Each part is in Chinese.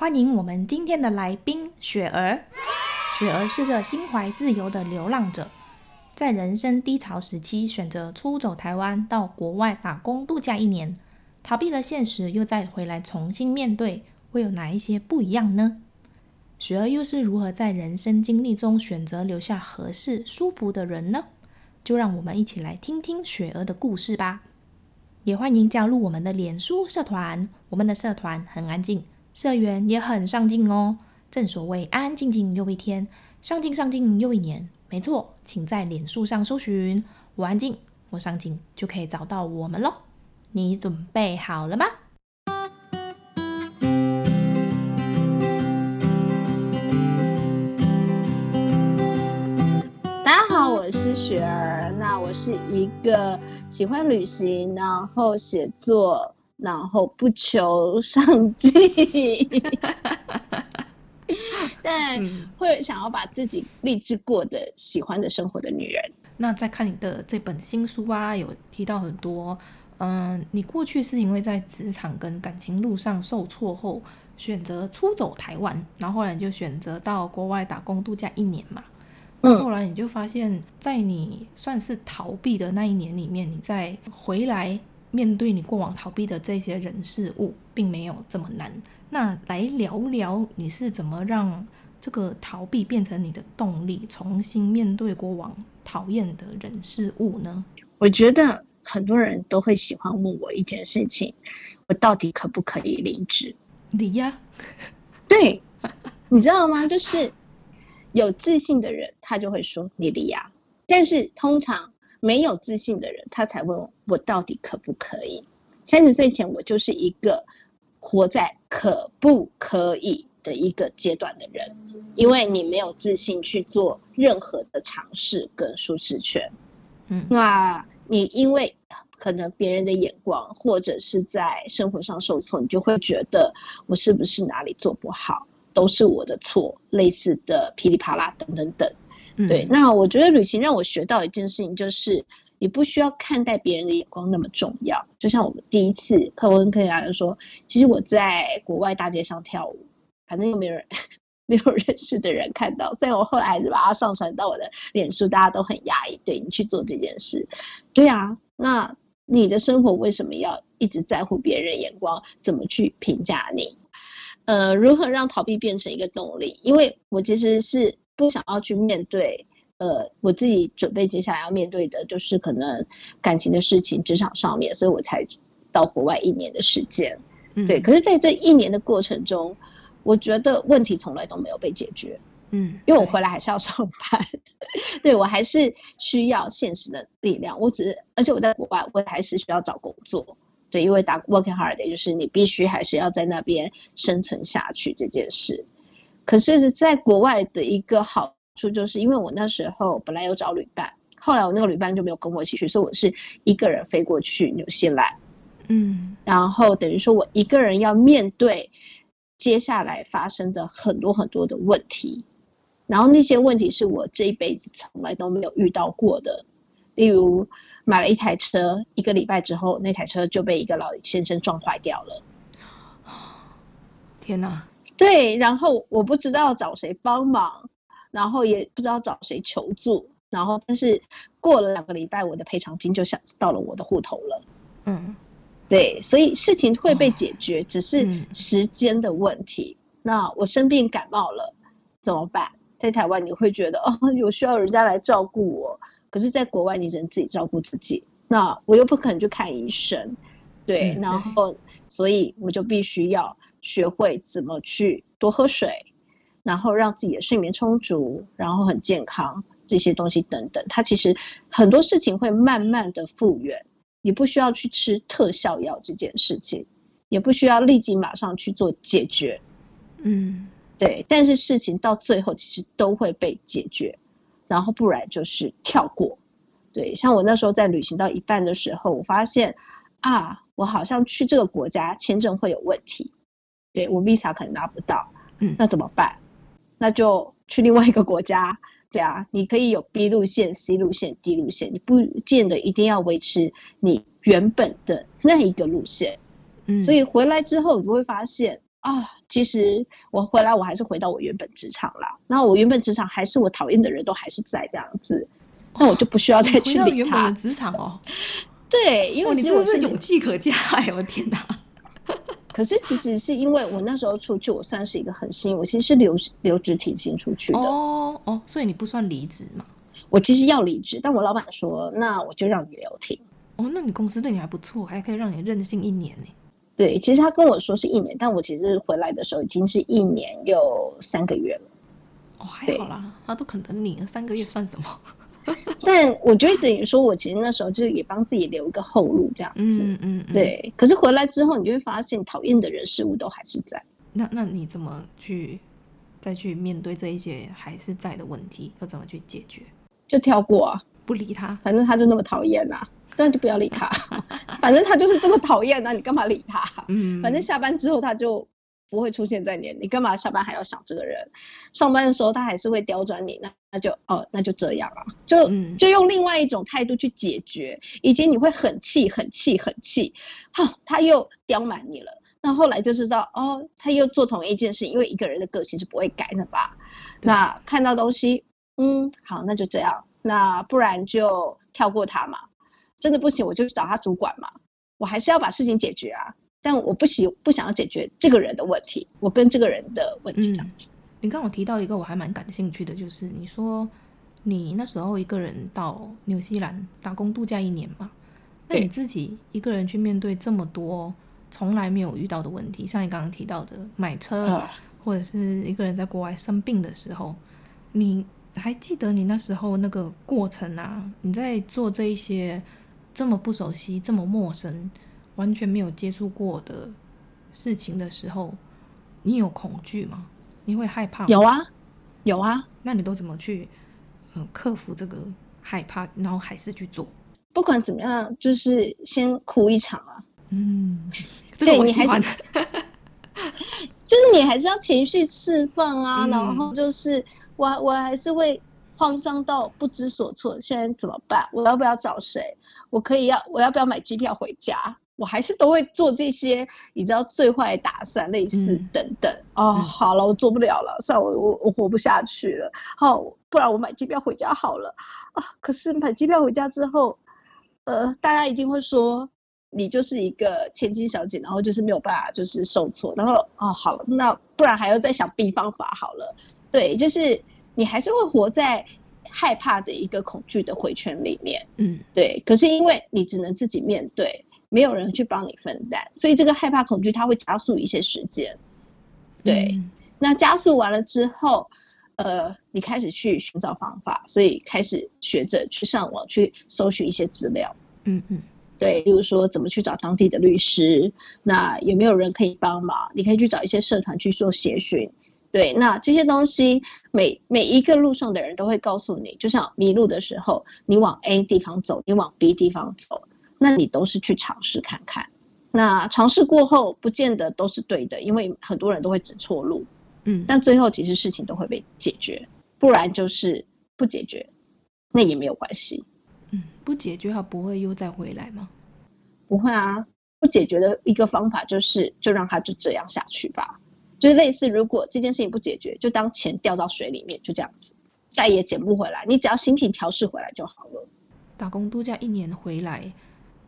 欢迎我们今天的来宾雪儿。雪儿是个心怀自由的流浪者。在人生低潮时期，选择出走台湾，到国外打工度假一年，逃避了现实，又再回来重新面对，会有哪一些不一样呢？雪儿又是如何在人生经历中选择留下合适、舒服的人呢？就让我们一起来听听雪儿的故事吧。也欢迎加入我们的脸书社团，我们的社团很安静，社员也很上进哦。正所谓安安静静又一天，上进上进又一年。没错，请在脸书上搜寻“我安静，我上进”，就可以找到我们喽。你准备好了吗？大家好，我是雪儿。那我是一个喜欢旅行，然后写作，然后不求上进。但会想要把自己励志过的喜欢的生活的女人。那在看你的这本新书啊，有提到很多，嗯、呃，你过去是因为在职场跟感情路上受挫后，选择出走台湾，然后后来你就选择到国外打工度假一年嘛。嗯，后来你就发现，在你算是逃避的那一年里面，你再回来面对你过往逃避的这些人事物，并没有这么难。那来聊聊你是怎么让这个逃避变成你的动力，重新面对过往讨厌的人事物呢？我觉得很多人都会喜欢问我一件事情：我到底可不可以离职？离呀，对，你知道吗？就是有自信的人，他就会说你离呀。但是通常没有自信的人，他才问我，我到底可不可以？三十岁前，我就是一个。活在可不可以的一个阶段的人，因为你没有自信去做任何的尝试跟舒适圈，嗯，那你因为可能别人的眼光或者是在生活上受挫，你就会觉得我是不是哪里做不好，都是我的错，类似的噼里啪啦等等等，对。那我觉得旅行让我学到一件事情就是。你不需要看待别人的眼光那么重要。就像我们第一次，课文跟大家说，其实我在国外大街上跳舞，反正又没有人，没有认识的人看到。所以我后来还是把它上传到我的脸书，大家都很压抑。对，你去做这件事，对啊。那你的生活为什么要一直在乎别人眼光？怎么去评价你？呃，如何让逃避变成一个动力？因为我其实是不想要去面对。呃，我自己准备接下来要面对的就是可能感情的事情，职场上面，所以我才到国外一年的时间。嗯，对。可是，在这一年的过程中，我觉得问题从来都没有被解决。嗯，因为我回来还是要上班，对，我还是需要现实的力量。我只是，而且我在国外，我还是需要找工作。对，因为打 working holiday 就是你必须还是要在那边生存下去这件事。可是是在国外的一个好处。就是因为我那时候本来有找旅伴，后来我那个旅伴就没有跟我一起去，所以我是一个人飞过去纽西兰，嗯，然后等于说我一个人要面对接下来发生的很多很多的问题，然后那些问题是我这一辈子从来都没有遇到过的，例如买了一台车，一个礼拜之后那台车就被一个老先生撞坏掉了，天哪！对，然后我不知道找谁帮忙。然后也不知道找谁求助，然后但是过了两个礼拜，我的赔偿金就想到了我的户头了。嗯，对，所以事情会被解决，哦、只是时间的问题。嗯、那我生病感冒了怎么办？在台湾你会觉得哦，有需要人家来照顾我，可是在国外你只能自己照顾自己。那我又不可能去看医生，对，嗯、然后所以我就必须要学会怎么去多喝水。然后让自己的睡眠充足，然后很健康，这些东西等等，它其实很多事情会慢慢的复原。你不需要去吃特效药这件事情，也不需要立即马上去做解决。嗯，对。但是事情到最后其实都会被解决，然后不然就是跳过。对，像我那时候在旅行到一半的时候，我发现啊，我好像去这个国家签证会有问题，对，我 visa 可能拿不到，嗯，那怎么办？那就去另外一个国家。对啊，你可以有 B 路线、C 路线、D 路线，你不见得一定要维持你原本的那一个路线。嗯，所以回来之后，你就会发现啊，其实我回来我还是回到我原本职场啦。那我原本职场还是我讨厌的人都还是在这样子，那我就不需要再去理他。回到原本的职场哦。对，因为你真的是勇气可嘉哎，我的天哪！可是其实是因为我那时候出去，我算是一个很新，我其实是留留职停薪出去的。哦哦，所以你不算离职嘛？我其实要离职，但我老板说，那我就让你留停。哦，那你公司对你还不错，还可以让你任性一年呢。对，其实他跟我说是一年，但我其实回来的时候已经是一年又三个月了。哦，还好啦，他都肯等你，三个月算什么？但我觉得等于说，我其实那时候就是也帮自己留一个后路，这样子。嗯嗯，嗯，对。可是回来之后，你就会发现，讨厌的人事物都还是在。那那你怎么去再去面对这一些还是在的问题？要怎么去解决？就跳过啊，不理他，反正他就那么讨厌呐，那就不要理他。反正他就是这么讨厌呐，你干嘛理他？嗯，反正下班之后他就。不会出现在你，你干嘛下班还要想这个人？上班的时候他还是会刁钻你，那那就哦，那就这样啊，就就用另外一种态度去解决。以前你会很气、很气、很气，哈，他又刁满你了。那后来就知道哦，他又做同一件事，因为一个人的个性是不会改的吧？那看到东西，嗯，好，那就这样。那不然就跳过他嘛。真的不行，我就去找他主管嘛。我还是要把事情解决啊。但我不喜不想要解决这个人的问题，我跟这个人的问题这样子。嗯，你刚刚有提到一个我还蛮感兴趣的，就是你说你那时候一个人到纽西兰打工度假一年嘛？那你自己一个人去面对这么多从来没有遇到的问题，像你刚刚提到的买车，啊，或者是一个人在国外生病的时候，你还记得你那时候那个过程啊？你在做这一些这么不熟悉、这么陌生。完全没有接触过的事情的时候，你有恐惧吗？你会害怕？有啊，有啊。那你都怎么去，呃，克服这个害怕，然后还是去做？不管怎么样，就是先哭一场啊。嗯，这个我喜欢。就是你还是要情绪释放啊，嗯、然后就是我我还是会慌张到不知所措。现在怎么办？我要不要找谁？我可以要我要不要买机票回家？我还是都会做这些，你知道最坏的打算，类似等等。嗯、哦，好了，我做不了了，算了，我我我活不下去了。好，不然我买机票回家好了。啊，可是买机票回家之后，呃，大家一定会说你就是一个千金小姐，然后就是没有办法，就是受挫。然后哦，好了，那不然还要再想 B 方法好了。对，就是你还是会活在害怕的一个恐惧的回圈里面。嗯，对。可是因为你只能自己面对。没有人去帮你分担，所以这个害怕恐惧它会加速一些时间。对，嗯、那加速完了之后，呃，你开始去寻找方法，所以开始学着去上网去搜寻一些资料。嗯嗯，对，比如说怎么去找当地的律师，那有没有人可以帮忙？你可以去找一些社团去做协寻。对，那这些东西每每一个路上的人都会告诉你，就像迷路的时候，你往 A 地方走，你往 B 地方走。那你都是去尝试看看，那尝试过后不见得都是对的，因为很多人都会指错路，嗯，但最后其实事情都会被解决，不然就是不解决，那也没有关系，嗯，不解决它不会又再回来吗？不会啊，不解决的一个方法就是就让它就这样下去吧，就是类似如果这件事情不解决，就当钱掉到水里面，就这样子，再也捡不回来，你只要心情调试回来就好了。打工度假一年回来。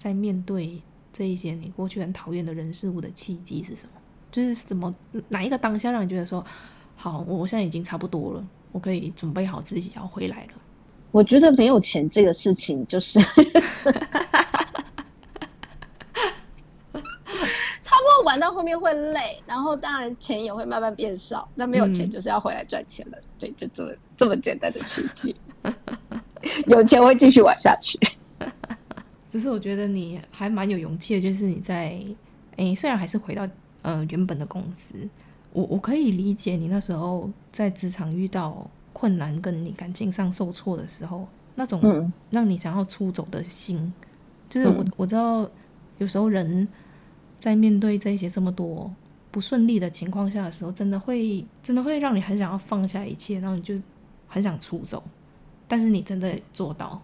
在面对这一些你过去很讨厌的人事物的契机是什么？就是什么哪一个当下让你觉得说，好，我现在已经差不多了，我可以准备好自己要回来了。我觉得没有钱这个事情就是，差不多玩到后面会累，然后当然钱也会慢慢变少。那没有钱就是要回来赚钱了，嗯、对，就这么这么简单的契机。有钱会继续玩下去。只是我觉得你还蛮有勇气的，就是你在诶，虽然还是回到呃原本的公司，我我可以理解你那时候在职场遇到困难，跟你感情上受挫的时候，那种让你想要出走的心，嗯、就是我我知道有时候人在面对这些这么多不顺利的情况下的时候，真的会真的会让你很想要放下一切，然后你就很想出走，但是你真的做到。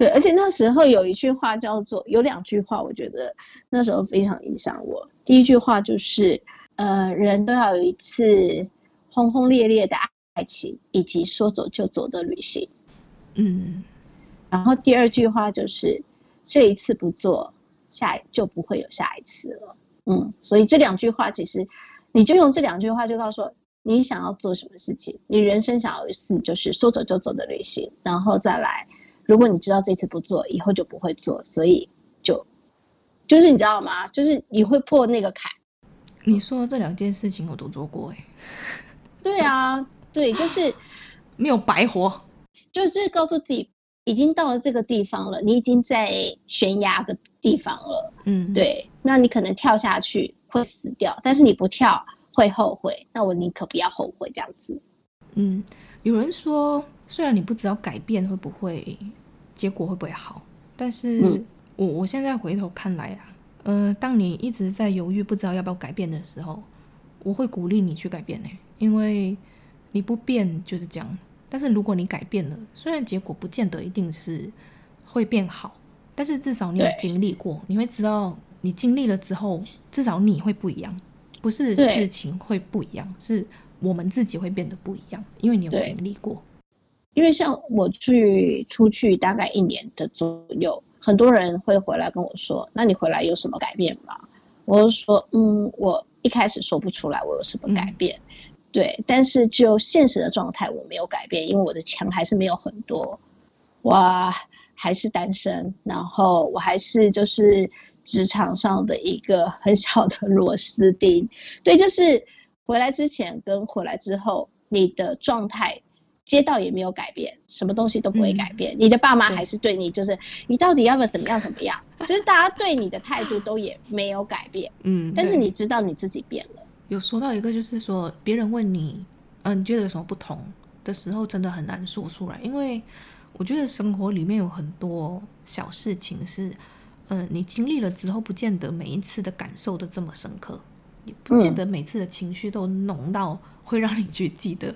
对，而且那时候有一句话叫做，有两句话，我觉得那时候非常影响我。第一句话就是，呃，人都要有一次轰轰烈烈的爱情，以及说走就走的旅行。嗯，然后第二句话就是，这一次不做，下就不会有下一次了。嗯，所以这两句话其实，你就用这两句话就告诉我，你想要做什么事情，你人生想要一次就是说走就走的旅行，然后再来。如果你知道这次不做，以后就不会做，所以就就是你知道吗？就是你会破那个坎。你说这两件事情我都做过哎。对啊，对，就是没有白活，就是告诉自己已经到了这个地方了，你已经在悬崖的地方了。嗯，对，那你可能跳下去会死掉，但是你不跳会后悔。那我宁可不要后悔这样子。嗯，有人说，虽然你不知道改变会不会。结果会不会好？但是我我现在回头看来啊，呃，当你一直在犹豫，不知道要不要改变的时候，我会鼓励你去改变呢，因为你不变就是这样。但是如果你改变了，虽然结果不见得一定是会变好，但是至少你有经历过，你会知道你经历了之后，至少你会不一样，不是事情会不一样，是我们自己会变得不一样，因为你有经历过。因为像我去出去大概一年的左右，很多人会回来跟我说：“那你回来有什么改变吗？”我就说：“嗯，我一开始说不出来我有什么改变，嗯、对，但是就现实的状态我没有改变，因为我的钱还是没有很多，我还是单身，然后我还是就是职场上的一个很小的螺丝钉，对，就是回来之前跟回来之后你的状态。”街道也没有改变，什么东西都不会改变。嗯、你的爸妈还是对你，就是你到底要不要怎么样怎么样？就是大家对你的态度都也没有改变。嗯，但是你知道你自己变了。有说到一个，就是说别人问你，嗯、呃，你觉得有什么不同的时候，真的很难说出来，因为我觉得生活里面有很多小事情是，嗯、呃，你经历了之后，不见得每一次的感受都这么深刻，也不见得每次的情绪都浓到会让你去记得。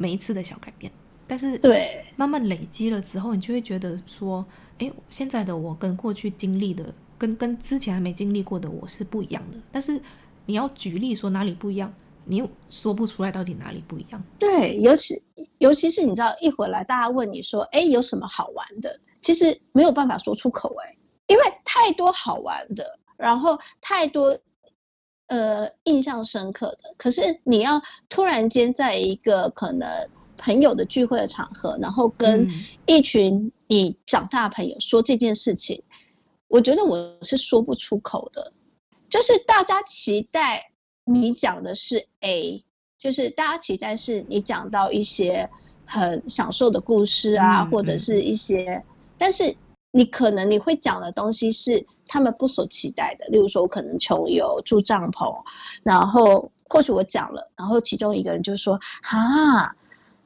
每一次的小改变，但是对慢慢累积了之后，你就会觉得说，哎，现在的我跟过去经历的，跟跟之前还没经历过的我是不一样的。但是你要举例说哪里不一样，你又说不出来到底哪里不一样。对，尤其尤其是你知道，一回来大家问你说，哎，有什么好玩的？其实没有办法说出口，哎，因为太多好玩的，然后太多。呃，印象深刻的。可是你要突然间在一个可能朋友的聚会的场合，然后跟一群你长大的朋友说这件事情，嗯、我觉得我是说不出口的。就是大家期待你讲的是 A，就是大家期待是你讲到一些很享受的故事啊，嗯、或者是一些，但是。你可能你会讲的东西是他们不所期待的，例如说，我可能穷游住帐篷，然后或许我讲了，然后其中一个人就说：“啊，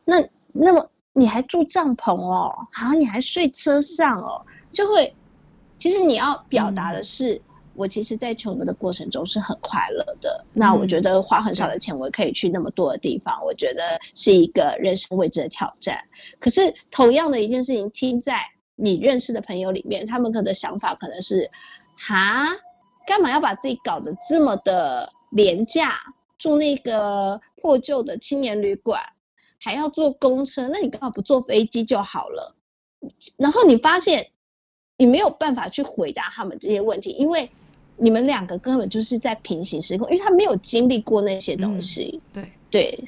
那那么你还住帐篷哦？啊，你还睡车上哦？”就会，其实你要表达的是，嗯、我其实，在穷游的过程中是很快乐的。嗯、那我觉得花很少的钱，我可以去那么多的地方，我觉得是一个人生未知的挑战。可是，同样的一件事情，听在。你认识的朋友里面，他们可能的想法可能是，哈，干嘛要把自己搞得这么的廉价，住那个破旧的青年旅馆，还要坐公车，那你干嘛不坐飞机就好了？然后你发现，你没有办法去回答他们这些问题，因为你们两个根本就是在平行时空，因为他没有经历过那些东西。嗯、对对。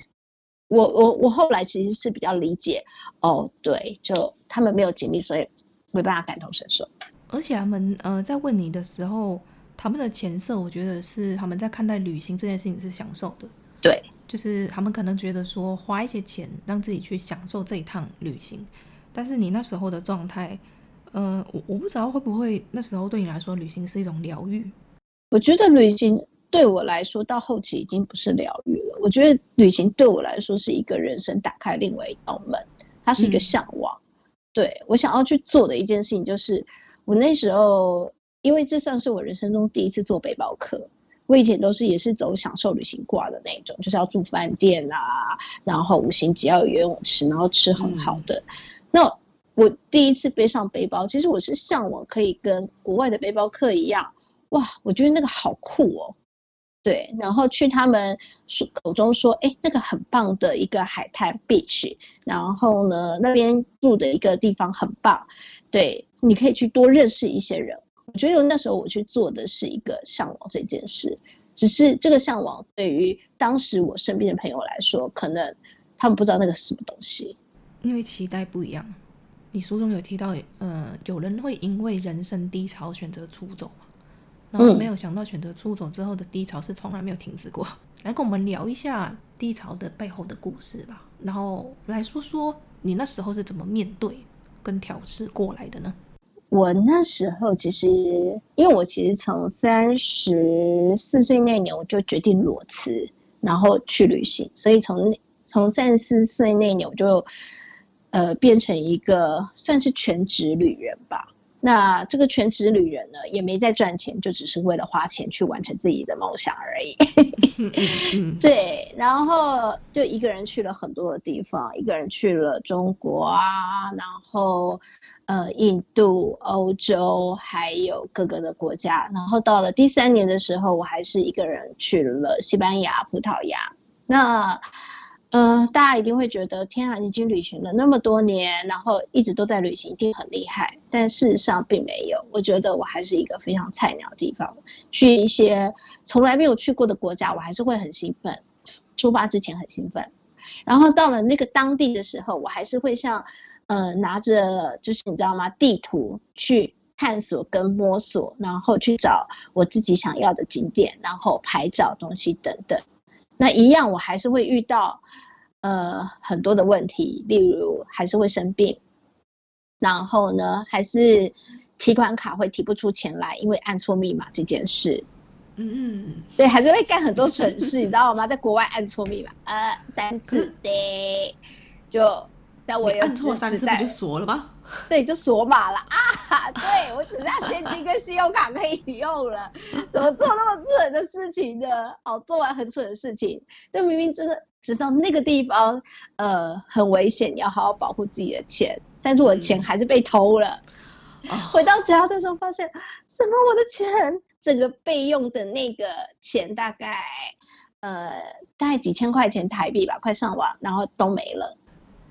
我我我后来其实是比较理解，哦，对，就他们没有经历，所以没办法感同身受。而且他们呃在问你的时候，他们的前设，我觉得是他们在看待旅行这件事情是享受的。对，就是他们可能觉得说花一些钱让自己去享受这一趟旅行，但是你那时候的状态，呃，我我不知道会不会那时候对你来说旅行是一种疗愈。我觉得旅行。对我来说，到后期已经不是疗愈了。我觉得旅行对我来说是一个人生打开另外一道门，它是一个向往。嗯、对，我想要去做的一件事情，就是我那时候，因为这算是我人生中第一次做背包客。我以前都是也是走享受旅行挂的那种，就是要住饭店啊，然后五星级要有游泳池，然后吃很好的。嗯、那我第一次背上背包，其实我是向往可以跟国外的背包客一样，哇，我觉得那个好酷哦。对，然后去他们口中说，哎，那个很棒的一个海滩 beach，然后呢，那边住的一个地方很棒，对，你可以去多认识一些人。我觉得那时候我去做的是一个向往这件事，只是这个向往对于当时我身边的朋友来说，可能他们不知道那个是什么东西，因为期待不一样。你书中有提到，呃，有人会因为人生低潮选择出走，然后没有想到选择出走之后的低潮是从来没有停止过。来跟我们聊一下低潮的背后的故事吧，然后来说说你那时候是怎么面对跟调试过来的呢？我那时候其实，因为我其实从三十四岁那年我就决定裸辞，然后去旅行，所以从从三十四岁那年我就，呃，变成一个算是全职旅人吧。那这个全职旅人呢，也没在赚钱，就只是为了花钱去完成自己的梦想而已。对，然后就一个人去了很多的地方，一个人去了中国啊，然后呃印度、欧洲，还有各个的国家。然后到了第三年的时候，我还是一个人去了西班牙、葡萄牙。那呃，大家一定会觉得，天啊，已经旅行了那么多年，然后一直都在旅行，一定很厉害。但事实上并没有，我觉得我还是一个非常菜鸟的地方。去一些从来没有去过的国家，我还是会很兴奋。出发之前很兴奋，然后到了那个当地的时候，我还是会像，呃，拿着就是你知道吗，地图去探索跟摸索，然后去找我自己想要的景点，然后拍照东西等等。那一样，我还是会遇到，呃，很多的问题，例如还是会生病，然后呢，还是提款卡会提不出钱来，因为按错密码这件事，嗯嗯，对，还是会干很多蠢事，你知道吗？在国外按错密码，呃，三次的，就，但我有按错三次不就锁了吗？对，就锁码了啊！对，我只剩下现金跟信用卡可以用了，怎么做那么蠢的事情呢？哦，做完很蠢的事情，就明明知道知道那个地方呃很危险，你要好好保护自己的钱，但是我的钱还是被偷了。嗯、回到家的时候发现，什么我的钱，整个备用的那个钱大概呃大概几千块钱台币吧，快上万，然后都没了。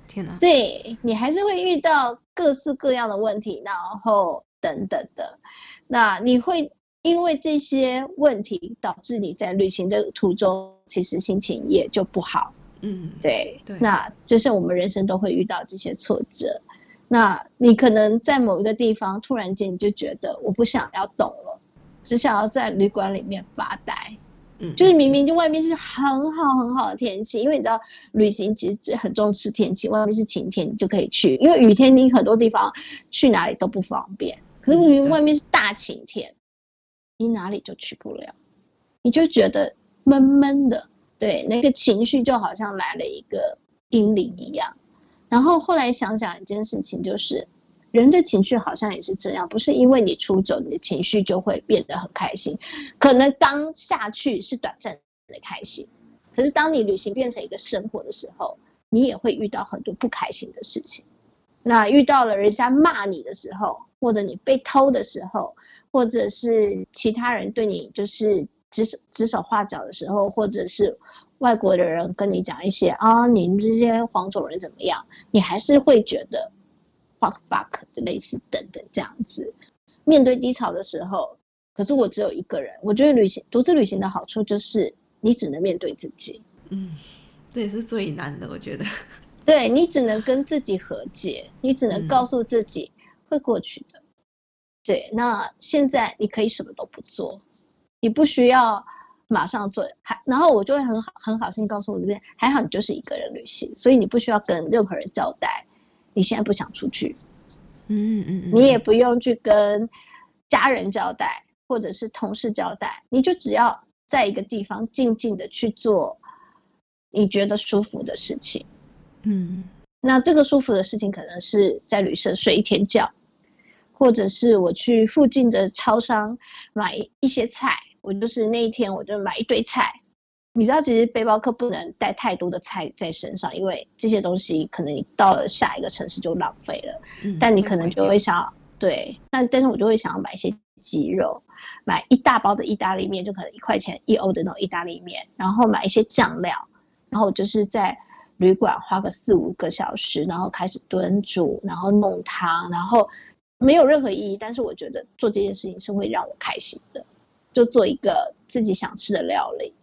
天哪！对，你还是会遇到各式各样的问题，然后等等的。那你会因为这些问题导致你在旅行的途中，其实心情也就不好。嗯，对。对，那就是我们人生都会遇到这些挫折。那你可能在某一个地方，突然间你就觉得我不想要动了，只想要在旅馆里面发呆。就是明明就外面是很好很好的天气，因为你知道旅行其实很重视天气，外面是晴天你就可以去，因为雨天你很多地方去哪里都不方便。可是明明外面是大晴天，你哪里就去不了，你就觉得闷闷的，对，那个情绪就好像来了一个阴灵一样。然后后来想想一件事情，就是。人的情绪好像也是这样，不是因为你出走，你的情绪就会变得很开心。可能当下去是短暂的开心，可是当你旅行变成一个生活的时候，你也会遇到很多不开心的事情。那遇到了人家骂你的时候，或者你被偷的时候，或者是其他人对你就是指手指手画脚的时候，或者是外国的人跟你讲一些啊，你们这些黄种人怎么样，你还是会觉得。Fuck fuck 就类似等等这样子，面对低潮的时候，可是我只有一个人。我觉得旅行独自旅行的好处就是你只能面对自己，嗯，这也是最难的，我觉得。对，你只能跟自己和解，你只能告诉自己会过去的。嗯、对，那现在你可以什么都不做，你不需要马上做。还然后我就会很好很好心告诉我自己，还好你就是一个人旅行，所以你不需要跟任何人交代。你现在不想出去，嗯嗯嗯，你也不用去跟家人交代，或者是同事交代，你就只要在一个地方静静的去做你觉得舒服的事情。嗯，那这个舒服的事情可能是在旅社睡一天觉，或者是我去附近的超商买一些菜。我就是那一天我就买一堆菜。你知道，其实背包客不能带太多的菜在身上，因为这些东西可能你到了下一个城市就浪费了。嗯，但你可能就会想，对，但但是我就会想要买一些鸡肉，买一大包的意大利面，就可能一块钱一欧的那种意大利面，然后买一些酱料，然后就是在旅馆花个四五个小时，然后开始炖煮，然后弄汤，然后没有任何意义，但是我觉得做这件事情是会让我开心的，就做一个自己想吃的料理。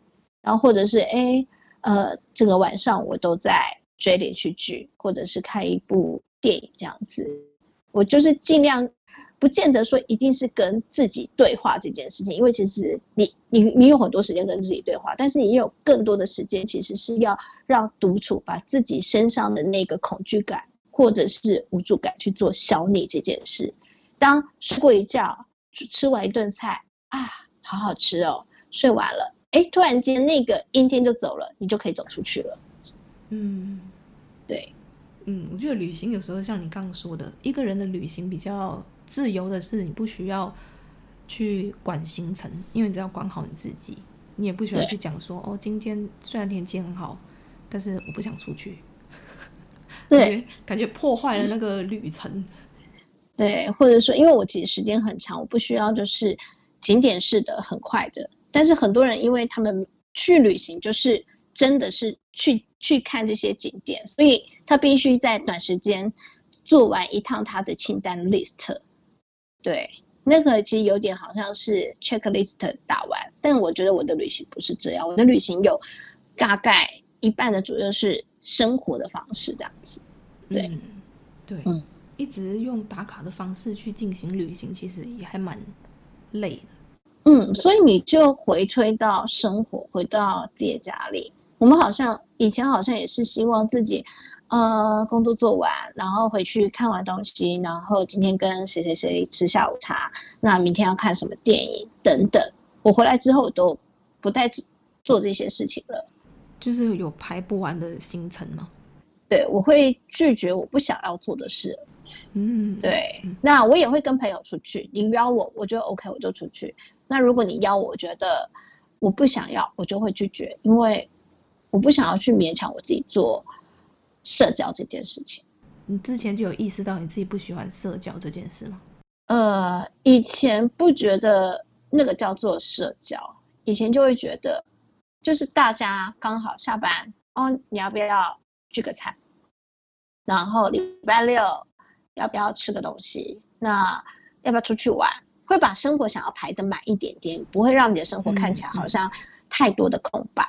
然后或者是哎，呃，这个晚上我都在追连续剧，或者是看一部电影这样子。我就是尽量，不见得说一定是跟自己对话这件事情，因为其实你你你有很多时间跟自己对话，但是你有更多的时间其实是要让独处，把自己身上的那个恐惧感或者是无助感去做消弭这件事。当睡过一觉，吃完一顿菜啊，好好吃哦，睡完了。哎，突然间那个阴天就走了，你就可以走出去了。嗯，对，嗯，我觉得旅行有时候像你刚刚说的，一个人的旅行比较自由的是，你不需要去管行程，因为你只要管好你自己，你也不需要去讲说哦，今天虽然天气很好，但是我不想出去。对，感觉破坏了那个旅程。对，或者说，因为我其实时间很长，我不需要就是景点式的很快的。但是很多人因为他们去旅行，就是真的是去去看这些景点，所以他必须在短时间做完一趟他的清单 list。对，那个其实有点好像是 checklist 打完，但我觉得我的旅行不是这样，我的旅行有大概一半的左右是生活的方式这样子。对，嗯、对，嗯，一直用打卡的方式去进行旅行，其实也还蛮累的。嗯，所以你就回推到生活，回到自己家里。我们好像以前好像也是希望自己，呃，工作做完，然后回去看完东西，然后今天跟谁谁谁吃下午茶，那明天要看什么电影等等。我回来之后都不再做这些事情了，就是有排不完的行程吗？对，我会拒绝我不想要做的事。嗯，对，那我也会跟朋友出去，你邀我，我觉得 OK，我就出去。那如果你邀我，我觉得我不想要，我就会拒绝，因为我不想要去勉强我自己做社交这件事情。你之前就有意识到你自己不喜欢社交这件事吗？呃，以前不觉得那个叫做社交，以前就会觉得就是大家刚好下班哦，你要不要聚个餐？然后礼拜六。要不要吃个东西？那要不要出去玩？会把生活想要排得满一点点，不会让你的生活看起来好像太多的空白。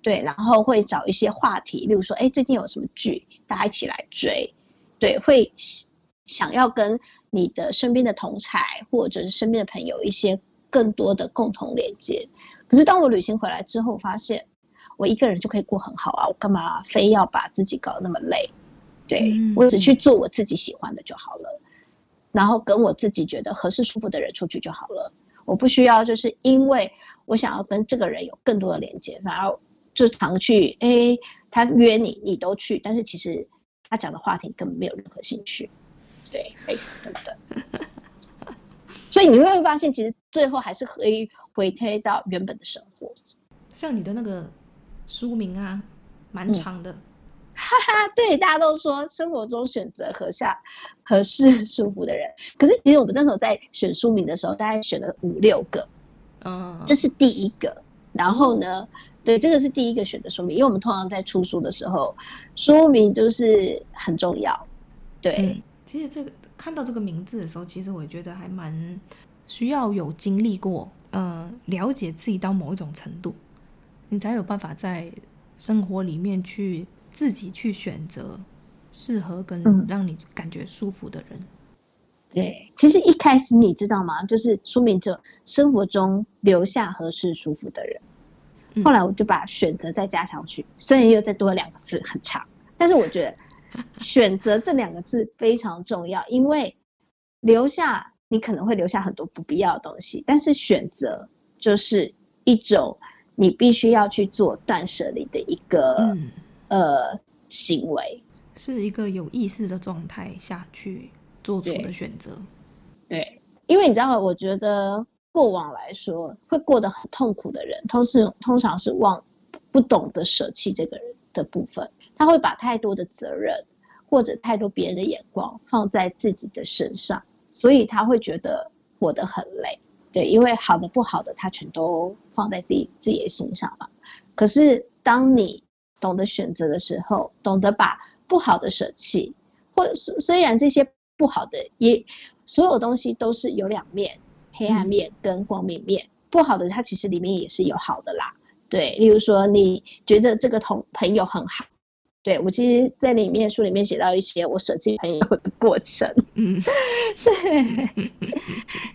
对，然后会找一些话题，例如说，哎，最近有什么剧，大家一起来追。对，会想要跟你的身边的同才或者是身边的朋友一些更多的共同连接。可是当我旅行回来之后，发现我一个人就可以过很好啊，我干嘛非要把自己搞得那么累？对，我只去做我自己喜欢的就好了，然后跟我自己觉得合适舒服的人出去就好了。我不需要就是因为我想要跟这个人有更多的连接，反而就常去，哎，他约你，你都去，但是其实他讲的话题根本没有任何兴趣。对，类似的。所以你会发现，其实最后还是可以回推到原本的生活。像你的那个书名啊，蛮长的。嗯哈哈，对，大家都说生活中选择合下合适 舒服的人。可是其实我们那时候在选书名的时候，大概选了五六个，嗯，这是第一个。然后呢，对，这个是第一个选的书名，因为我们通常在出书的时候，书名就是很重要。对，嗯、其实这个看到这个名字的时候，其实我觉得还蛮需要有经历过，嗯、呃，了解自己到某一种程度，你才有办法在生活里面去。自己去选择适合跟让你感觉舒服的人。嗯。对，其实一开始你知道吗？就是书名就生活中留下合适舒服的人。后来我就把选择再加上去，虽然又再多了两个字，很长，但是我觉得选择这两个字非常重要，因为留下你可能会留下很多不必要的东西，但是选择就是一种你必须要去做断舍离的一个、嗯、呃行为，是一个有意识的状态下去做出的选择。对，因为你知道，我觉得过往来说会过得很痛苦的人，通是通常是忘不懂得舍弃这个人的部分，他会把太多的责任或者太多别人的眼光放在自己的身上，所以他会觉得活得很累。对，因为好的不好的，他全都放在自己自己的心上嘛。可是当你懂得选择的时候，懂得把不好的舍弃，或虽虽然这些不好的也所有东西都是有两面，黑暗面跟光明面。嗯、不好的它其实里面也是有好的啦。对，例如说你觉得这个同朋友很好。对，我其实，在里面书里面写到一些我舍弃朋友的过程。嗯，对，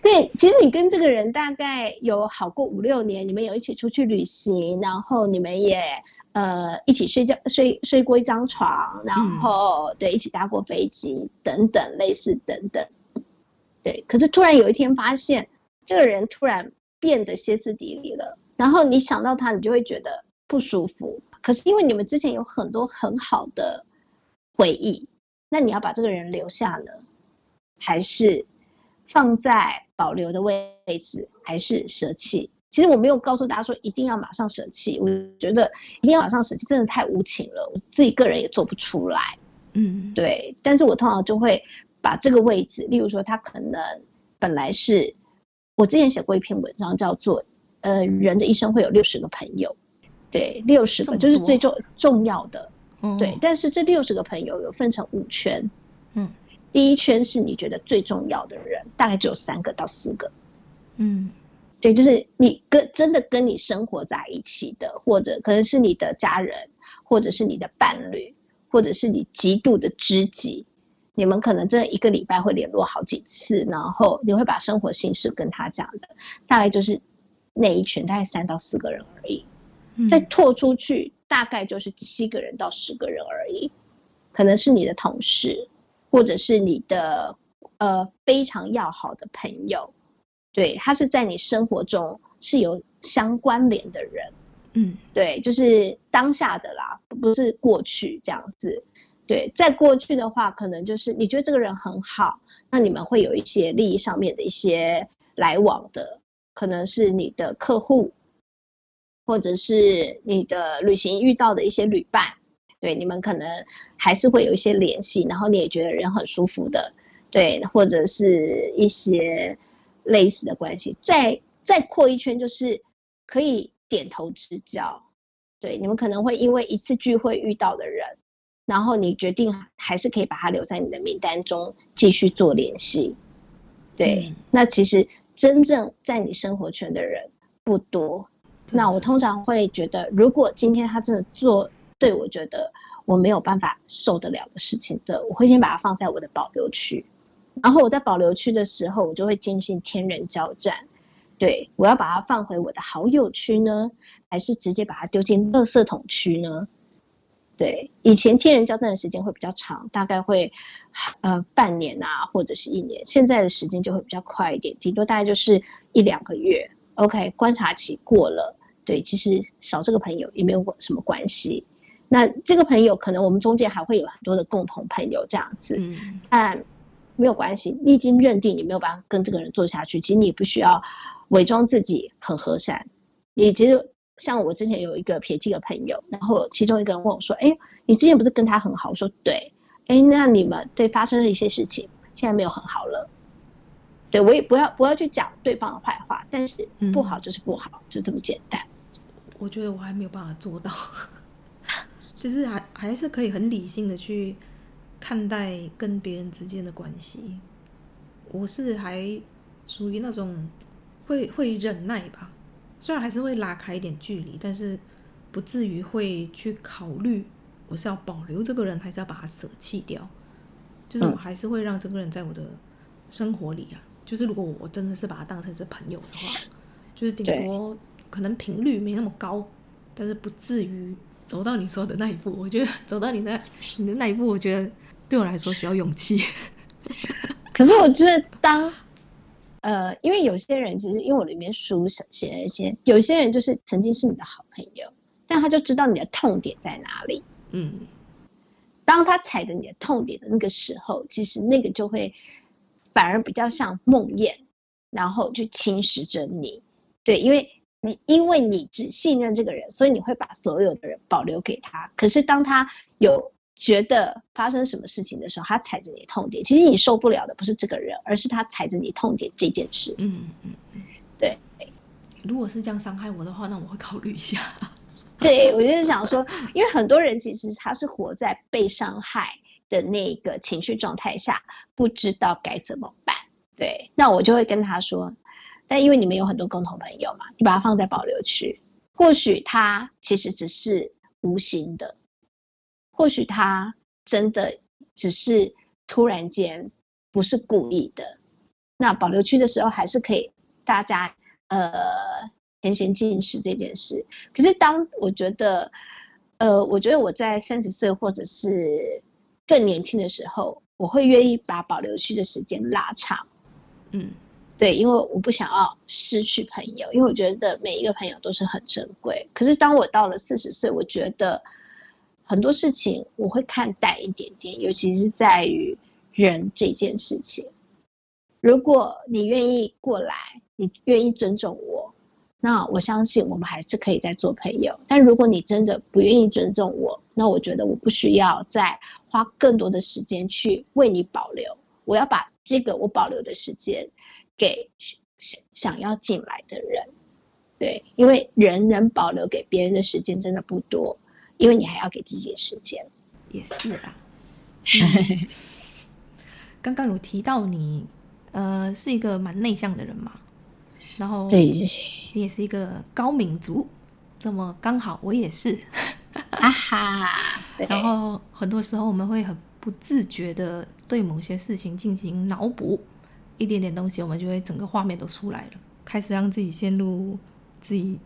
对，其实你跟这个人大概有好过五六年，你们有一起出去旅行，然后你们也呃一起睡觉睡睡过一张床，然后、嗯、对一起搭过飞机等等类似等等。对，可是突然有一天发现这个人突然变得歇斯底里了，然后你想到他，你就会觉得不舒服。可是因为你们之前有很多很好的回忆，那你要把这个人留下呢，还是放在保留的位置，还是舍弃？其实我没有告诉大家说一定要马上舍弃，我觉得一定要马上舍弃真的太无情了，我自己个人也做不出来。嗯，对。但是我通常就会把这个位置，例如说他可能本来是我之前写过一篇文章，叫做“呃，人的一生会有六十个朋友”。对，六十个就是最重重要的，嗯、对。但是这六十个朋友有分成五圈，嗯，第一圈是你觉得最重要的人，大概只有三个到四个，嗯，对，就是你跟真的跟你生活在一起的，或者可能是你的家人，或者是你的伴侣，或者是你极度的知己，你们可能这一个礼拜会联络好几次，然后你会把生活心事跟他讲的，大概就是那一圈，大概三到四个人而已。再拓出去，大概就是七个人到十个人而已，可能是你的同事，或者是你的呃非常要好的朋友，对，他是在你生活中是有相关联的人，嗯，对，就是当下的啦，不是过去这样子，对，在过去的话，可能就是你觉得这个人很好，那你们会有一些利益上面的一些来往的，可能是你的客户。或者是你的旅行遇到的一些旅伴，对，你们可能还是会有一些联系，然后你也觉得人很舒服的，对，或者是一些类似的关系。再再扩一圈，就是可以点头之交，对，你们可能会因为一次聚会遇到的人，然后你决定还是可以把他留在你的名单中继续做联系，对，嗯、那其实真正在你生活圈的人不多。那我通常会觉得，如果今天他真的做对我觉得我没有办法受得了的事情的，我会先把它放在我的保留区。然后我在保留区的时候，我就会进行天人交战。对，我要把它放回我的好友区呢，还是直接把它丢进垃圾桶区呢？对，以前天人交战的时间会比较长，大概会呃半年啊，或者是一年。现在的时间就会比较快一点，顶多大概就是一两个月。OK，观察期过了。对，其实少这个朋友也没有什么关系。那这个朋友可能我们中间还会有很多的共同朋友这样子，嗯，但没有关系。你已经认定你没有办法跟这个人做下去，其实你不需要伪装自己很和善。你其实像我之前有一个撇弃的朋友，然后其中一个人问我说：“哎，你之前不是跟他很好？”我说：“对。”哎，那你们对发生了一些事情，现在没有很好了。对，我也不要不要去讲对方的坏话，但是不好就是不好，嗯，就这么简单。我觉得我还没有办法做到，就是还还是可以很理性的去看待跟别人之间的关系。我是还属于那种会会忍耐吧，虽然还是会拉开一点距离，但是不至于会去考虑我是要保留这个人，还是要把他舍弃掉。就是我还是会让这个人在我的生活里啊。就是如果我真的是把他当成是朋友的话，就是顶多。可能频率没那么高，但是不至于走到你说的那一步。我觉得走到你那你的那一步，我觉得对我来说需要勇气。可是我觉得当呃，因为有些人其实，因为我里面书写了一些，有些人就是曾经是你的好朋友，但他就知道你的痛点在哪里。嗯，当他踩着你的痛点的那个时候，其实那个就会反而比较像梦魇，然后去侵蚀着你。对，因为你因为你只信任这个人，所以你会把所有的人保留给他。可是当他有觉得发生什么事情的时候，他踩着你的痛点，其实你受不了的不是这个人，而是他踩着你痛点这件事。嗯嗯嗯，对。如果是这样伤害我的话，那我会考虑一下。对，我就是想说，因为很多人其实他是活在被伤害的那个情绪状态下，不知道该怎么办。对，那我就会跟他说，但因为你们有很多共同朋友嘛，你把它放在保留区，或许他其实只是无形的。或许他真的只是突然间不是故意的，那保留区的时候还是可以大家呃前行尽释这件事。可是当我觉得呃，我觉得我在三十岁或者是更年轻的时候，我会愿意把保留区的时间拉长。嗯，对，因为我不想要失去朋友，因为我觉得每一个朋友都是很珍贵。可是当我到了四十岁，我觉得。很多事情我会看淡一点点，尤其是在于人这件事情。如果你愿意过来，你愿意尊重我，那我相信我们还是可以再做朋友。但如果你真的不愿意尊重我，那我觉得我不需要再花更多的时间去为你保留。我要把这个我保留的时间给想想要进来的人。对，因为人能保留给别人的时间真的不多。因为你还要给自己的时间，也是啦。刚刚有提到你，呃，是一个蛮内向的人嘛，然后对，你也是一个高敏族，这么刚好我也是，啊哈。然后很多时候我们会很不自觉的对某些事情进行脑补，一点点东西我们就会整个画面都出来了，开始让自己陷入自己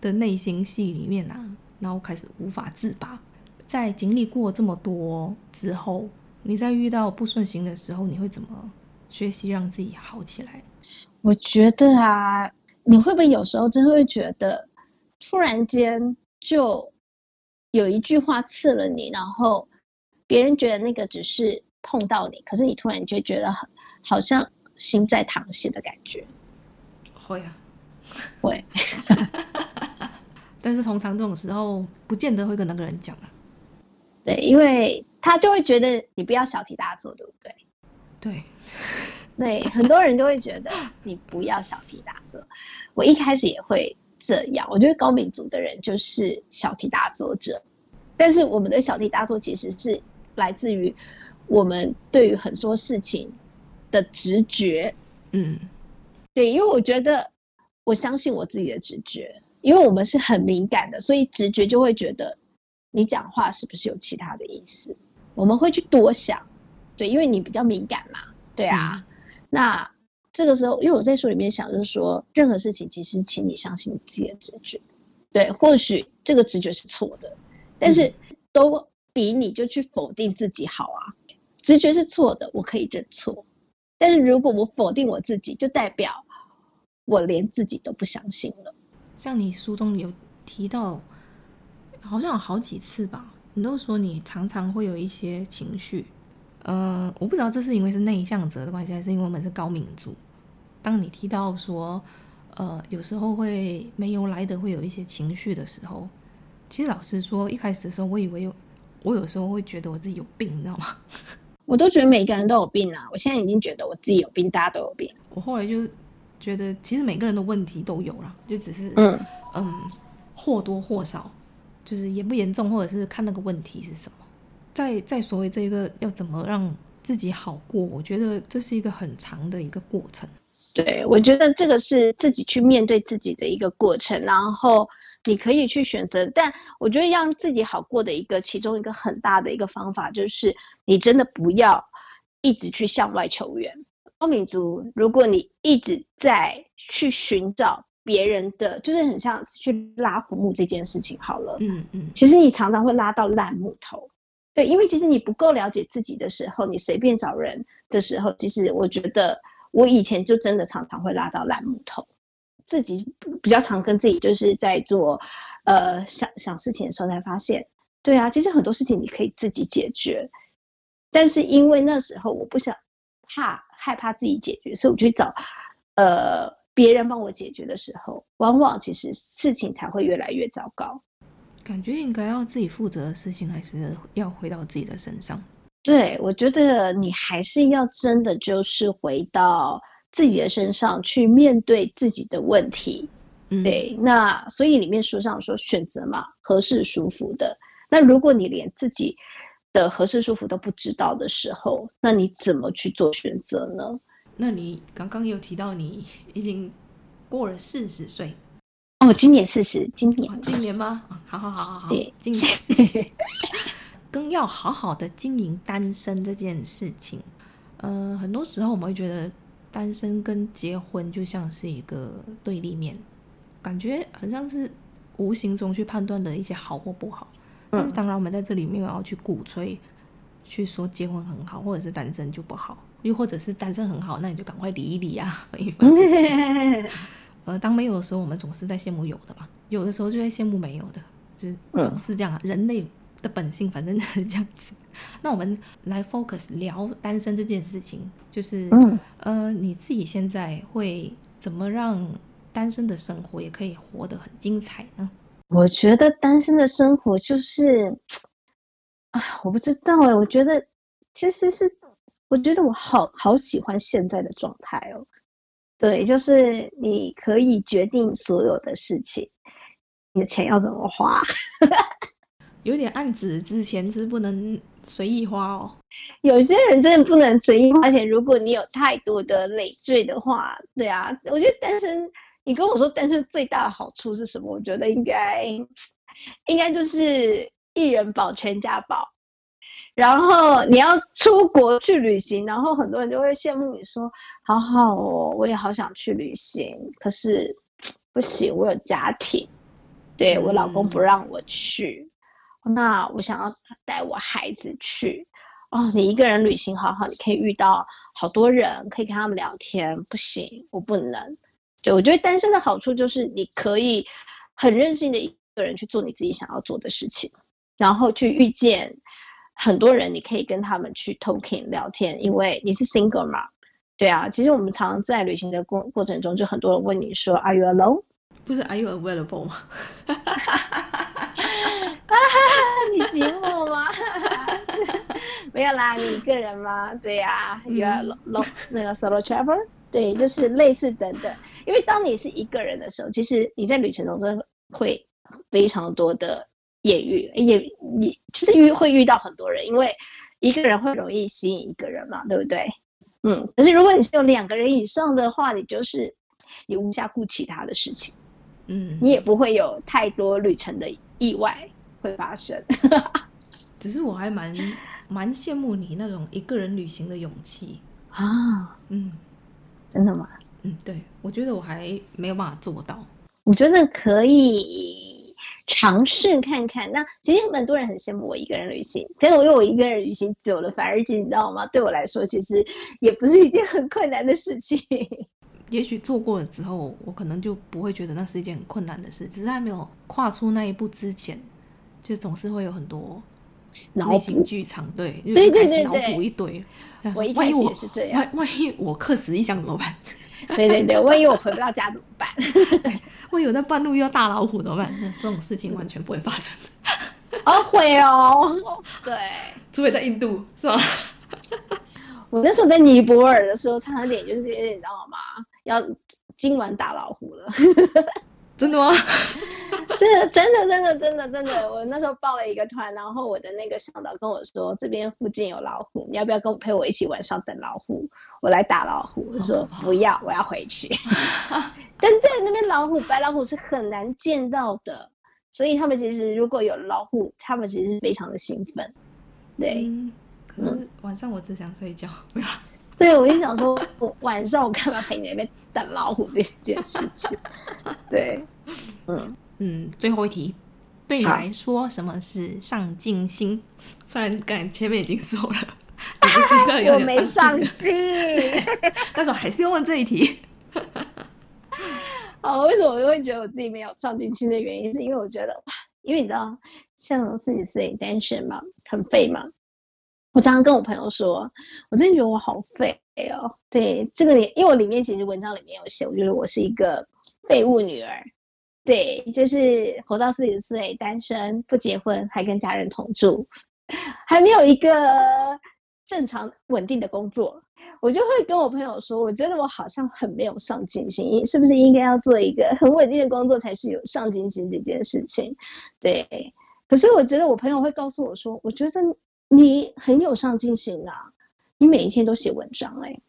的内心戏里面啊。然后开始无法自拔，在经历过这么多之后，你在遇到不顺心的时候，你会怎么学习让自己好起来？我觉得啊，你会不会有时候真的会觉得，突然间就有一句话刺了你，然后别人觉得那个只是碰到你，可是你突然就觉得好像心在淌血的感觉。会啊，会。但是通常这种时候，不见得会跟那个人讲啊。对，因为他就会觉得你不要小题大做，对不对？对，对，很多人都会觉得你不要小题大做。我一开始也会这样，我觉得高敏族的人就是小题大做者。但是我们的小题大做其实是来自于我们对于很多事情的直觉。嗯，对，因为我觉得我相信我自己的直觉。因为我们是很敏感的，所以直觉就会觉得你讲话是不是有其他的意思？我们会去多想，对，因为你比较敏感嘛，对啊。嗯、那这个时候，因为我在书里面想，就是说，任何事情其实请你相信你自己的直觉，对，或许这个直觉是错的，但是都比你就去否定自己好啊。直觉是错的，我可以认错，但是如果我否定我自己，就代表我连自己都不相信了。像你书中有提到，好像有好几次吧，你都说你常常会有一些情绪，呃，我不知道这是因为是内向者的关系，还是因为我们是高敏族。当你提到说，呃，有时候会没由来的会有一些情绪的时候，其实老实说，一开始的时候，我以为有，我有时候会觉得我自己有病，你知道吗？我都觉得每个人都有病啊，我现在已经觉得我自己有病，大家都有病。我后来就。觉得其实每个人的问题都有了，就只是嗯嗯或多或少，就是严不严重，或者是看那个问题是什么。在在所谓这个要怎么让自己好过，我觉得这是一个很长的一个过程。对，我觉得这个是自己去面对自己的一个过程，然后你可以去选择。但我觉得让自己好过的一个其中一个很大的一个方法，就是你真的不要一直去向外求援。高敏族，如果你一直在去寻找别人的，就是很像去拉浮木这件事情好了。嗯嗯，其实你常常会拉到烂木头。对，因为其实你不够了解自己的时候，你随便找人的时候，其实我觉得我以前就真的常常会拉到烂木头，自己比较常跟自己就是在做，呃，想想事情的时候才发现，对啊，其实很多事情你可以自己解决，但是因为那时候我不想怕害怕自己解决，所以我去找呃别人帮我解决的时候，往往其实事情才会越来越糟糕。感觉应该要自己负责的事情，还是要回到自己的身上。对，我觉得你还是要真的就是回到自己的身上去面对自己的问题。嗯，对。那所以里面书上说选择嘛，合适舒服的。那如果你连自己的合适舒服都不知道的时候，那你怎么去做选择呢？那你刚刚有提到你已经过了四十岁。哦，今年四十，今年今年吗？好好好好好，对，今年 四十，更要好好的经营单身这件事情。呃，很多时候我们会觉得单身跟结婚就像是一个对立面，感觉好像是无形中去判断的一些好或不好。但是当然，我们在这里没有要去鼓吹，去说结婚很好，或者是单身就不好，又或者是单身很好，那你就赶快离一离啊，分一分。呃，当没有的时候，我们总是在羡慕有的嘛；有的时候就在羡慕没有的，就是总是这样。啊、人类的本性反正就是这样子。那我们来 focus 聊单身这件事情，就是，嗯、呃，你自己现在会怎么让单身的生活也可以活得很精彩呢？我觉得单身的生活就是，啊，我不知道哎，我觉得其实是，我觉得我好好喜欢现在的状态哦。对，就是你可以决定所有的事情，你的钱要怎么花，有点暗指之前是不能随意花哦。有些人真的不能随意花钱，如果你有太多的累赘的话，对啊，我觉得单身，你跟我说单身最大的好处是什么？我觉得应该，应该就是一人保全家保。然后你要出国去旅行，然后很多人就会羡慕你说：“好好哦，我也好想去旅行，可是不行，我有家庭，对，我老公不让我去。那我想要带我孩子去。哦，你一个人旅行好好，你可以遇到好多人，可以跟他们聊天。不行，我不能。就我觉得单身的好处就是你可以很任性的一个人去做你自己想要做的事情，然后去遇见。”很多人，你可以跟他们去 talking 聊天，因为你是 single 嘛，对啊。其实我们常常在旅行的过过程中，就很多人问你说，Are you alone？不是 Are you available 吗？你寂寞吗？没有啦，你一个人吗？对呀、啊、，You are alone，那个 solo traveler，对，就是类似等等。因为当你是一个人的时候，其实你在旅程中真的会非常多的。艳遇也也就是遇会遇到很多人，因为一个人会容易吸引一个人嘛，对不对？嗯，可是如果你是有两个人以上的话，你就是你无暇顾其他的事情，嗯，你也不会有太多旅程的意外会发生。只是我还蛮蛮羡慕你那种一个人旅行的勇气啊，嗯，真的吗？嗯，对，我觉得我还没有办法做到。我觉得可以。尝试看看，那其实很多人很羡慕我一个人旅行，但是我因为我一个人旅行久了，反而其实你知道吗？对我来说，其实也不是一件很困难的事情。也许做过了之后，我可能就不会觉得那是一件很困难的事，只是还没有跨出那一步之前，就总是会有很多内心剧场，对，对对对，脑补一堆。我一开始也是这样，万万一我客死异乡怎么办？对对对，万一我回不到家怎么办？万一我在半路遇到大老虎怎么办？那这种事情完全不会发生。哦，会哦，对，除非在印度，是吧？我那时候在尼泊尔的时候，差点就是你知道吗？要今晚打老虎了。真的吗？真的，真的，真的，真的，真的。我那时候报了一个团，然后我的那个向导跟我说，这边附近有老虎，你要不要跟我陪我一起晚上等老虎？我来打老虎。我说不要，我要回去。但是在那边老虎，白老虎是很难见到的，所以他们其实如果有老虎，他们其实是非常的兴奋。对，嗯，可是晚上我只想睡觉。嗯对，我就想说，我晚上我干嘛陪你那边等老虎这件事情？对，嗯嗯，最后一题，对你来说，什么是上进心？虽然刚才前面已经说了，你我没上进，但是我还是要问这一题。哦，为什么我会觉得我自己没有上进心的原因，是因为我觉得哇，因为你知道，像四十岁单身嘛，很废嘛。我常常跟我朋友说，我真的觉得我好废哦。对，这个里，因为我里面其实文章里面有写，我觉得我是一个废物女儿。对，就是活到四十岁，单身，不结婚，还跟家人同住，还没有一个正常稳定的工作，我就会跟我朋友说，我觉得我好像很没有上进心，是不是应该要做一个很稳定的工作才是有上进心这件事情？对，可是我觉得我朋友会告诉我说，我觉得。你很有上进心啊！你每一天都写文章哎、欸，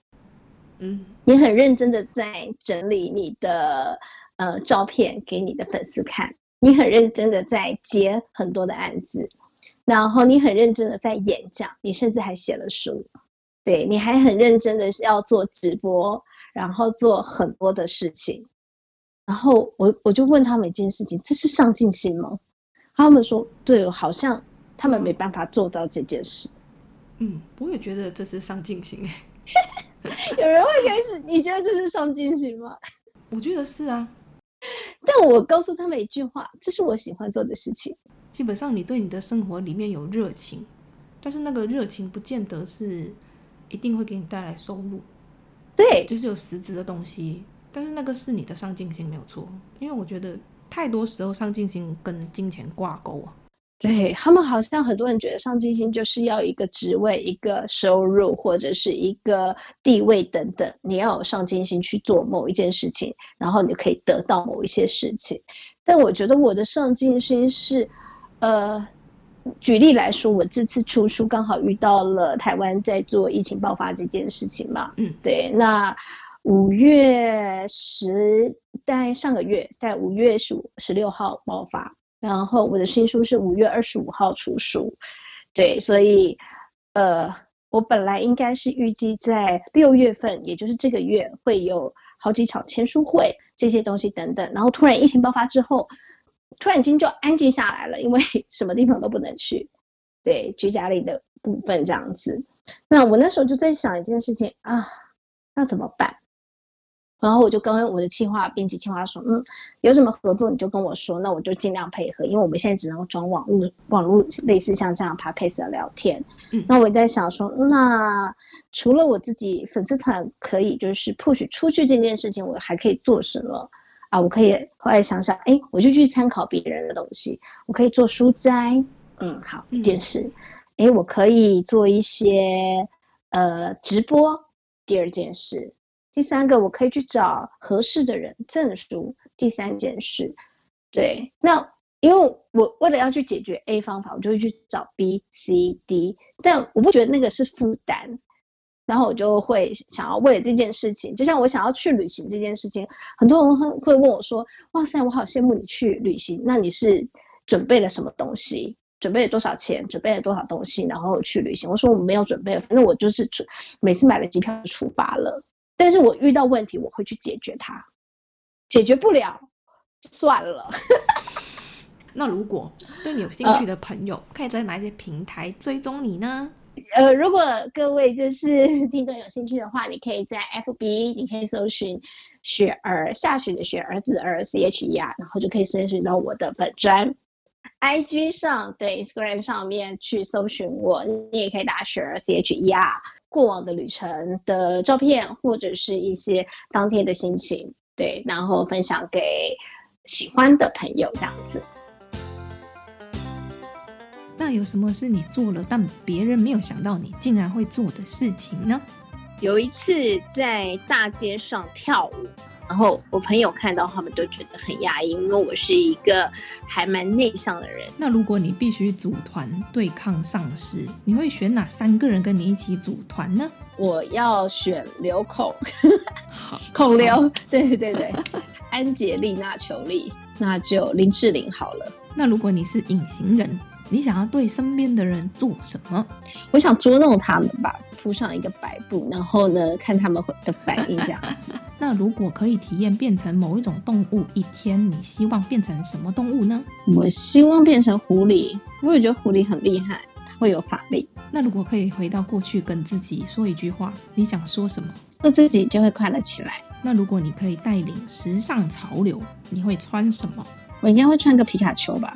嗯，你很认真的在整理你的呃照片给你的粉丝看，你很认真的在接很多的案子，然后你很认真的在演讲，你甚至还写了书，对，你还很认真的要做直播，然后做很多的事情，然后我我就问他们一件事情，这是上进心吗？他们说对，好像。他们没办法做到这件事。嗯，我也觉得这是上进心。有人会开始，你觉得这是上进心吗？我觉得是啊。但我告诉他们一句话：这是我喜欢做的事情。基本上，你对你的生活里面有热情，但是那个热情不见得是一定会给你带来收入。对，就是有实质的东西，但是那个是你的上进心没有错。因为我觉得太多时候上进心跟金钱挂钩啊。对，他们好像很多人觉得上进心就是要一个职位、一个收入或者是一个地位等等，你要有上进心去做某一件事情，然后你可以得到某一些事情。但我觉得我的上进心是，呃，举例来说，我这次出书刚好遇到了台湾在做疫情爆发这件事情嘛，嗯，对，那五月十，大概上个月，在五月十五、十六号爆发。然后我的新书是五月二十五号出书，对，所以，呃，我本来应该是预计在六月份，也就是这个月会有好几场签书会这些东西等等。然后突然疫情爆发之后，突然间就安静下来了，因为 什么地方都不能去，对，居家里的部分这样子。那我那时候就在想一件事情啊，那怎么办？然后我就跟我的企划编辑企划说，嗯，有什么合作你就跟我说，那我就尽量配合，因为我们现在只能装网络，网络类似像这样 podcast 的聊天。嗯，那我也在想说，那除了我自己粉丝团可以就是 push 出去这件事情，我还可以做什么啊？我可以后来想想，哎，我就去参考别人的东西，我可以做书斋，嗯，好，一件事，哎，我可以做一些呃直播，第二件事。第三个，我可以去找合适的人证书。第三件事，对，那因为我为了要去解决 A 方法，我就会去找 B、C、D，但我不觉得那个是负担，然后我就会想要为了这件事情，就像我想要去旅行这件事情，很多人会会问我说：“哇塞，我好羡慕你去旅行，那你是准备了什么东西？准备了多少钱？准备了多少东西？然后去旅行？”我说：“我没有准备，反正我就是每次买了机票就出发了。”但是我遇到问题，我会去解决它，解决不了就算了。那如果对你有兴趣的朋友，呃、可以在哪些平台追踪你呢？呃，如果各位就是 听众有兴趣的话，你可以在 FB，你可以搜寻雪儿下雪的雪儿子儿 C H E R，然后就可以搜寻到我的本专。IG 上对 Instagram 上面去搜寻我，你也可以打雪儿 C H E R。过往的旅程的照片，或者是一些当天的心情，对，然后分享给喜欢的朋友，这样子。那有什么是你做了，但别人没有想到你竟然会做的事情呢？有一次在大街上跳舞。然后我朋友看到他们都觉得很压抑，因为我是一个还蛮内向的人。那如果你必须组团对抗丧尸，你会选哪三个人跟你一起组团呢？我要选刘孔，孔刘，对对对对，安洁丽娜裘丽，那就林志玲好了。那如果你是隐形人？你想要对身边的人做什么？我想捉弄他们吧，铺上一个白布，然后呢，看他们的反应这样子。那如果可以体验变成某一种动物一天，你希望变成什么动物呢？我希望变成狐狸，我也觉得狐狸很厉害，它会有法力。那如果可以回到过去跟自己说一句话，你想说什么？做自己就会快乐起来。那如果你可以带领时尚潮流，你会穿什么？我应该会穿个皮卡丘吧。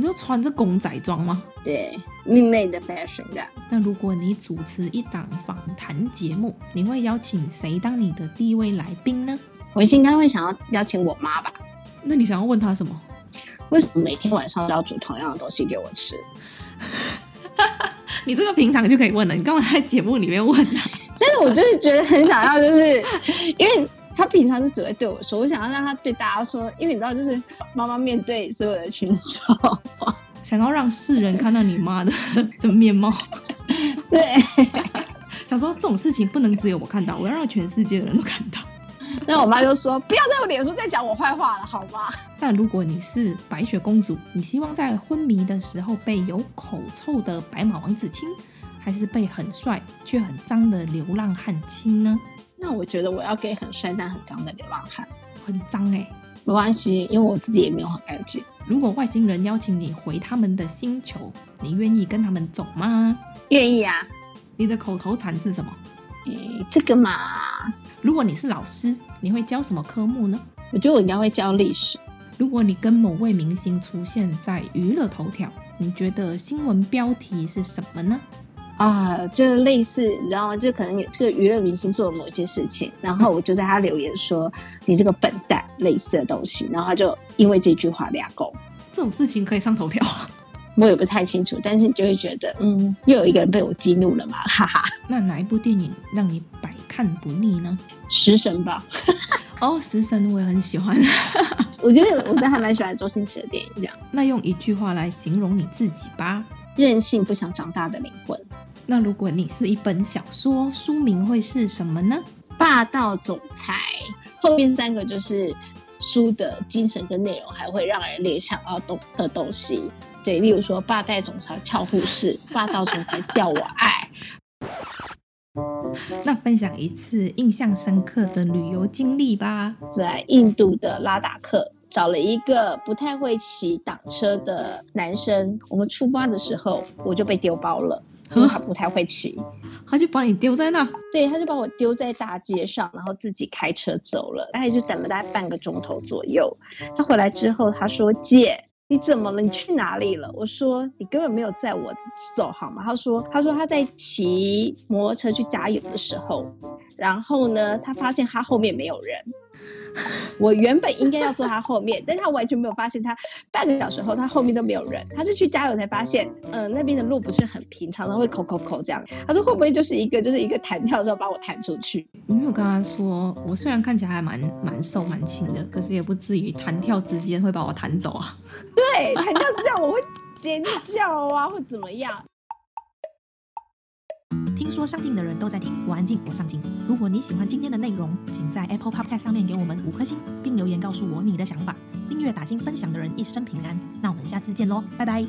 你就穿着公仔装吗？对，另类的 fashion 的。那如果你主持一档访谈节目，你会邀请谁当你的第一位来宾呢？我应该会想要邀请我妈吧。那你想要问她什么？为什么每天晚上都要煮同样的东西给我吃？你这个平常就可以问了，你干嘛在节目里面问呢？但是我就是觉得很想要，就是因为他平常是只会对我说，我想要让他对大家说，因为你知道，就是妈妈面对所有的群众，想要让世人看到你妈的 这面貌。对，想说这种事情不能只有我看到，我要让全世界的人都看到。那我妈就说：“不要在我脸书再讲我坏话了，好吗？”但如果你是白雪公主，你希望在昏迷的时候被有口臭的白马王子亲，还是被很帅却很脏的流浪汉亲呢？那我觉得我要给很帅但很脏的流浪汉。很脏哎、欸，没关系，因为我自己也没有很干净。如果外星人邀请你回他们的星球，你愿意跟他们走吗？愿意啊。你的口头禅是什么？诶，这个嘛。如果你是老师，你会教什么科目呢？我觉得我应该会教历史。如果你跟某位明星出现在娱乐头条，你觉得新闻标题是什么呢？啊，就类似，你知道吗？就可能有这个娱乐明星做了某一件事情，然后我就在他留言说：“你这个笨蛋”类似的东西，然后他就因为这句话俩狗。这种事情可以上头条？我也不太清楚，但是你就会觉得，嗯，又有一个人被我激怒了嘛，哈哈。那哪一部电影让你百看不腻呢？食神吧。哦，食神 我也很喜欢。我觉得我真的还蛮喜欢周星驰的电影。这样，那用一句话来形容你自己吧：任性不想长大的灵魂。那如果你是一本小说，书名会是什么呢？霸道总裁。后面三个就是书的精神跟内容，还会让人联想到东的东西。对，例如说霸道总裁俏护士，霸道总裁吊我爱。那分享一次印象深刻的旅游经历吧。在印度的拉达克，找了一个不太会骑挡车的男生。我们出发的时候，我就被丢包了，因为他不太会骑，他就把你丢在那。对，他就把我丢在大街上，然后自己开车走了。大概就等了大概半个钟头左右。他回来之后，他说：“姐。”你怎么了？你去哪里了？我说你根本没有载我走好吗？他说他说他在骑摩托车去加油的时候，然后呢，他发现他后面没有人。我原本应该要坐他后面，但他完全没有发现他半个小时后他后面都没有人。他是去加油才发现，嗯、呃，那边的路不是很平，常常会扣扣扣这样。他说会不会就是一个就是一个弹跳之后把我弹出去？你没有跟他说，我虽然看起来还蛮蛮瘦蛮轻的，可是也不至于弹跳之间会把我弹走啊。对，弹跳之后我会尖叫啊，或怎么样。听说上镜的人都在听，我安静，我上镜。如果你喜欢今天的内容，请在 Apple Podcast 上面给我们五颗星，并留言告诉我你的想法。订阅、打星、分享的人一生平安。那我们下次见喽，拜拜。